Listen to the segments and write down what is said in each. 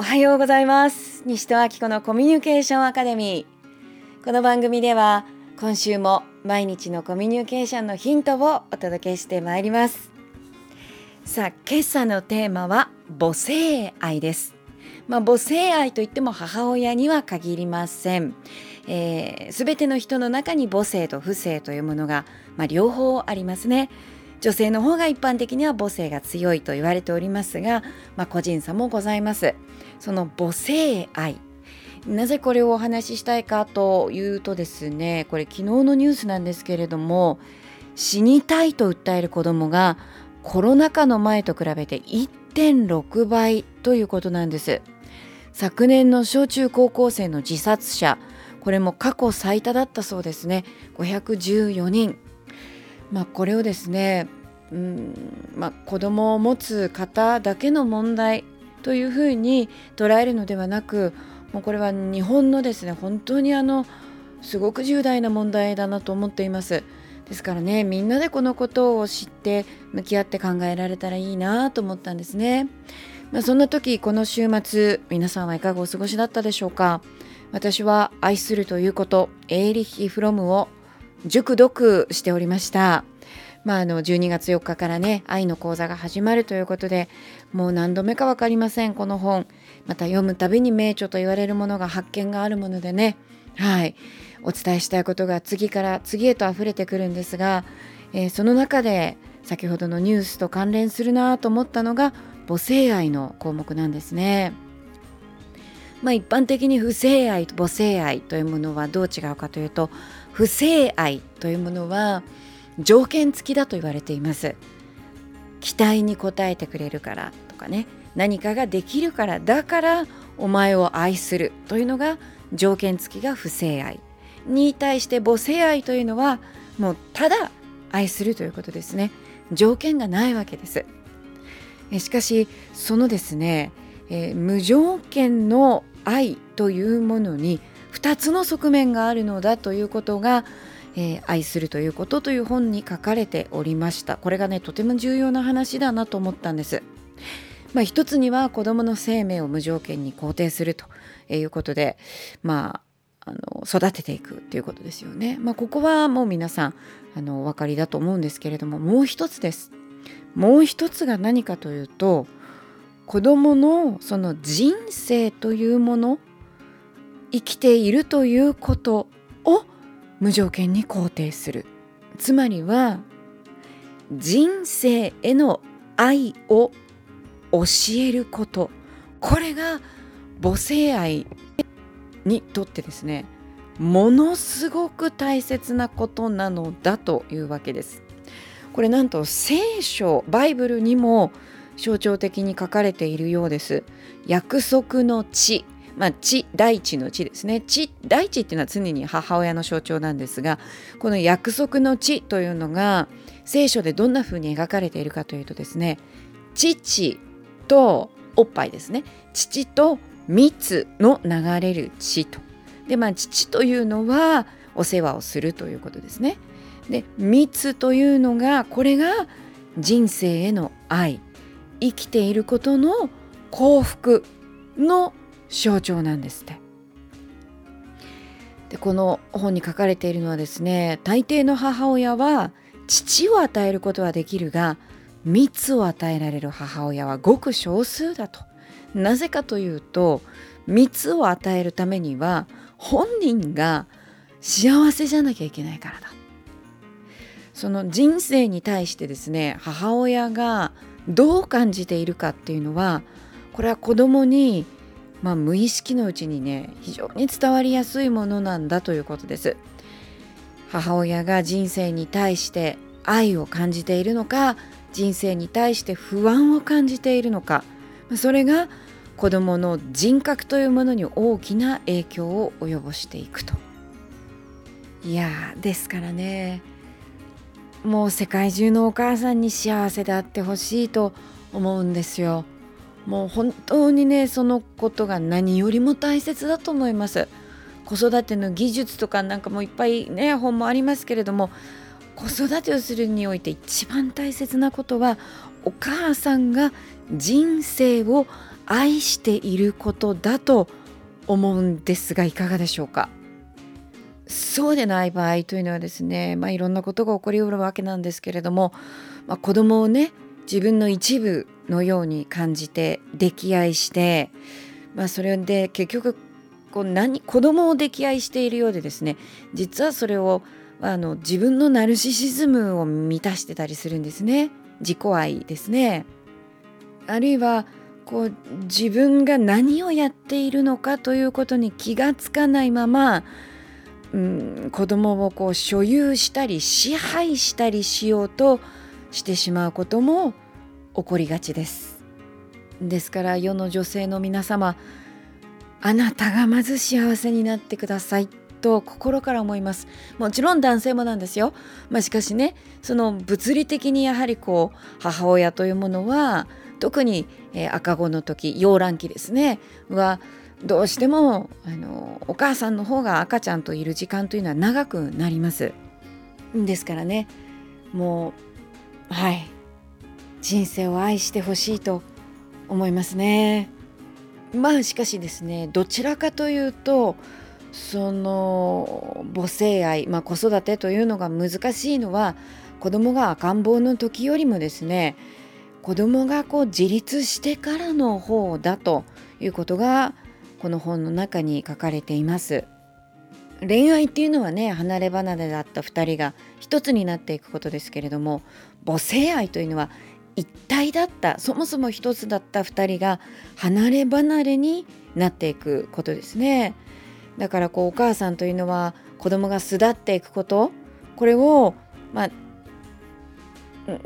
おはようございます西戸明子のコミュニケーションアカデミーこの番組では今週も毎日のコミュニケーションのヒントをお届けしてまいりますさあ今朝のテーマは母性愛ですまあ、母性愛といっても母親には限りません。す、えー、べ、ての人の中に母性と父性というものが、まあ、両方ありますね。女性の方が一般的には母性が強いと言われておりますが、まあ、個人差もございます。その母性愛。なぜこれをお話ししたいかというとですねこれ昨日のニュースなんですけれども死にたいと訴える子どもがコロナ禍の前と比べて1.6倍ということなんです。昨年の小中高校生の自殺者これも過去最多だったそうですね。514人。まあ、これをですね、うんまあ、子供を持つ方だけの問題というふうに捉えるのではなくもうこれは日本のですね本当にあのすごく重大な問題だなと思っています。ですからねみんなでこのことを知って向き合って考えられたらいいなと思ったんですね。まあ、そんな時この週末皆さんはいかがお過ごしだったでしょうか私は愛するということエーリッヒ・フロムを熟読しておりました。まあ、あの12月4日からね愛の講座が始まるということでもう何度目か分かりませんこの本また読むたびに名著と言われるものが発見があるものでねはいお伝えしたいことが次から次へと溢れてくるんですが、えー、その中で先ほどのニュースと関連するなと思ったのが母性愛の項目なんですね。まあ、一般的に不正愛と母性愛というものはどう違うかというと不正愛というものは条件付きだと言われています。期待に応えてくれるからとかね。何かができるからだからお前を愛するというのが条件付きが不正愛。に対して母性愛というのはもうただ愛するということですね。条件がないわけです。しかしそのですね、えー、無条件の愛というものに2つの側面があるのだということが、えー、愛するということという本に書かれておりましたこれがねとても重要な話だなと思ったんです。まあ、一つには子どもの生命を無条件に肯定するということで、まあ、あの育てていくということですよね。まあ、ここはもう皆さんあのお分かりだと思うんですけれどももう一つです。もう一つが何かというと子どものその人生というもの生きているということを無条件に肯定するつまりは人生への愛を教えることこれが母性愛にとってですねものすごく大切なことなのだというわけです。これなんと聖書バイブルにも象徴的に書かれているようです。約束の地まあ、地大地の地ですね。地大地っていうのは常に母親の象徴なんですがこの約束の地というのが聖書でどんな風に描かれているかというとですね父とおっぱいですね。父と蜜の流れる血と。でまあ父というのはお世話をするということですね。で蜜というのがこれが人生への愛。生きていることの幸福の象徴なんですって。でこの本に書かれているのはですね大抵の母親は父を与えることはできるが蜜を与えられる母親はごく少数だと。なぜかというと蜜を与えるためには本人が幸せじゃなきゃいけないからだ。その人生に対してですね母親がどう感じているかっていうのはこれは子供にまあ、無意識のうちにね非常に伝わりやすいものなんだということです母親が人生に対して愛を感じているのか人生に対して不安を感じているのかそれが子どもの人格というものに大きな影響を及ぼしていくといやですからねもう世界中のお母さんに幸せであってほしいと思うんですよ。もう本当にねそのことが何よりも大切だと思います。子育ての技術とかなんかもいっぱいね本もありますけれども子育てをするにおいて一番大切なことはお母さんが人生を愛していることだと思うんですがいかがでしょうか？そうでない場合というのはですね、まあ、いろんなことが起こりうるわけなんですけれども、まあ、子供をね自分の一部のように感じて溺愛して、まあ、それで結局こう何子供を溺愛しているようでですね実はそれをあの自分のナルシシズムを満たしてたりするんですね。自己愛ですね。あるいはこう自分が何をやっているのかということに気がつかないまま、うん、子供をこう所有したり支配したりしようとしてしまうことも起こりがちです。ですから世の女性の皆様あなたがまず幸せになってください。と心から思います。もちろん男性もなんですよ、まあ、しかしねその物理的にやはりこう母親というものは特に、え、赤子の時溶卵期ですね。はどうしてもあのお母さんの方が赤ちゃんといる時間というのは長くなります。ですからねもうはい。人生を愛してほしいと思いますね。まあしかしですねどちらかというとその母性愛、まあ、子育てというのが難しいのは子供が赤ん坊の時よりもですね子供がこう自立してからの方だということがこの本の中に書かれています。恋愛っていうのはね離れ離れだった2人が一つになっていくことですけれども母性愛というのは一体だったそもそも一つだった2人が離れ離れになっていくことですね。だからこうお母さんというのは子供が巣立っていくこと。これをまあ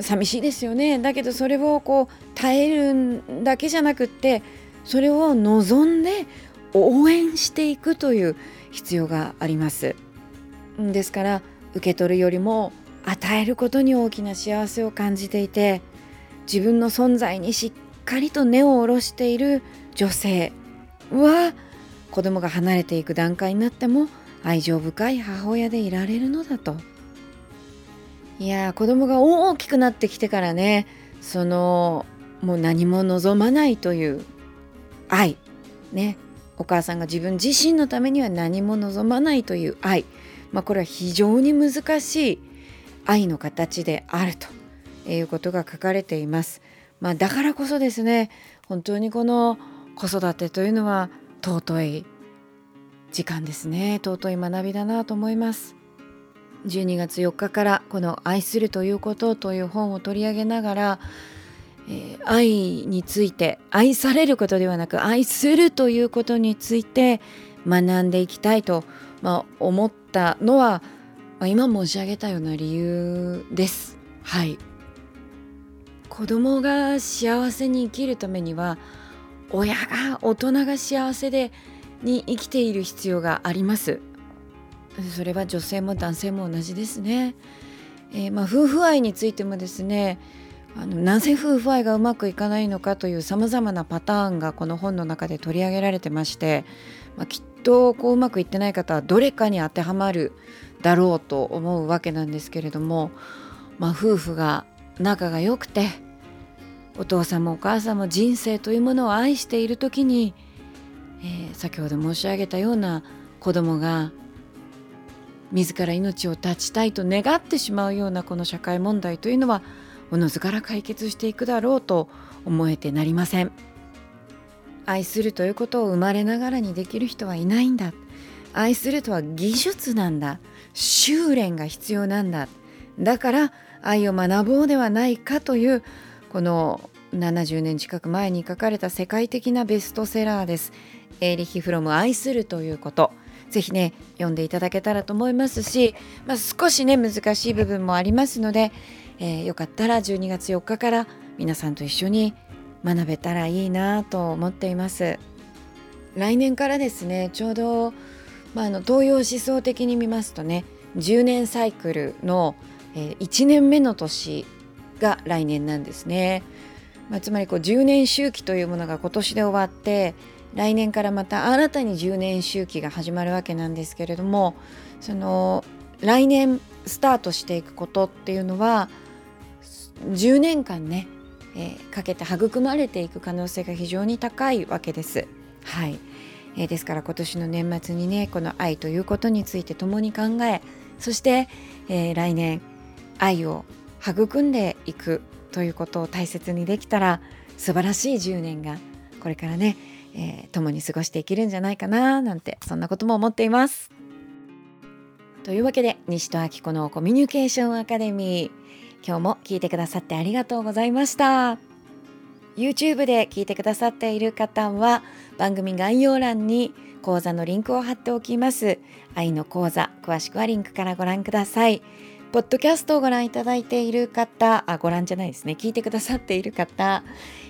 寂しいですよね。だけどそれをこう耐えるだけじゃなくってそれを望んで応援していくという必要があります。ですから受け取るよりも与えることに大きな幸せを感じていて自分の存在にしっかりと根を下ろしている女性は子供が離れていく段階になっても愛情深い母親でいられるのだと。いや子供が大きくなってきてからねそのもう何も望まないという愛。ね。お母さんが自分自身のためには何も望まないという愛、まあ、これは非常に難しい愛の形であると。いうことが書かれています。まあ、だからこそですね本当にこの子育てというのは尊い時間ですね尊い学びだなと思います12月4日からこの「愛するということ」という本を取り上げながら、えー、愛について愛されることではなく愛するということについて学んでいきたいと、まあ、思ったのは、まあ、今申し上げたような理由です。はい子供が幸せに生きるためには親が大人が幸せでに生きている必要があります。それは女性も男性も同じですね、えー、まあ、夫婦愛についてもですねあのなぜ夫婦愛がうまくいかないのかというさまざまなパターンがこの本の中で取り上げられてまして、まあ、きっとこううまくいってない方はどれかに当てはまるだろうと思うわけなんですけれども、まあ、夫婦が仲が良くてお父さんもお母さんも人生というものを愛している時に、えー、先ほど申し上げたような子供が自ら命を絶ちたいと願ってしまうようなこの社会問題というのはおのずから解決していくだろうと思えてなりません。愛するということを生まれながらにできる人はいないんだ。愛するとは技術なんだ。修練が必要なんだ。だから愛を学ぼうではないかというこの70年近く前に書かれた世界的なベストセラーです。エーリヒ・フロム愛するということ。ぜひね読んでいただけたらと思いますし、まあ、少しね難しい部分もありますので、えー、よかったら12月4日から皆さんと一緒に学べたらいいなと思っています。来年からですねちょうど、まあ、あの東洋思想的に見ますとね10年サイクルの、えー、1年目の年が来年なんですね。まあ、つまりこう10年周期というものが今年で終わって来年からまた新たに10年周期が始まるわけなんですけれどもその来年スタートしていくことっていうのは10年間ねえー、かけて育まれていく可能性が非常に高いわけです。はい、えー、ですから今年の年末にねこの愛ということについて共に考えそして、えー、来年愛を育んでいくということを大切にできたら素晴らしい10年がこれからね、えー、共に過ごしていけるんじゃないかななんてそんなことも思っています。というわけで西戸明子のコミュニケーションアカデミー今日も聞いてくださってありがとうございました。YouTube で聞いてくださっている方は番組概要欄に講座のリンクを貼っておきます愛の講座詳しくはリンクからご覧くださいポッドキャストをご覧いただいている方あご覧じゃないですね。聞いてくださっている方、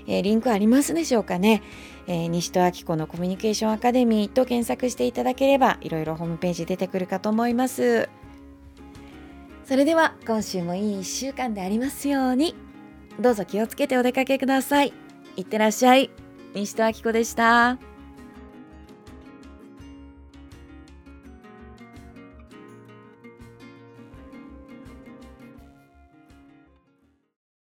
えー、リンクありますでしょうかね、えー、西戸明子のコミュニケーションアカデミーと検索していただければいろいろホームページ出てくるかと思います。それでは今週もいい1週間でありますように。どうぞ気をつけてお出かけください。いってらっしゃい。西戸明子でした。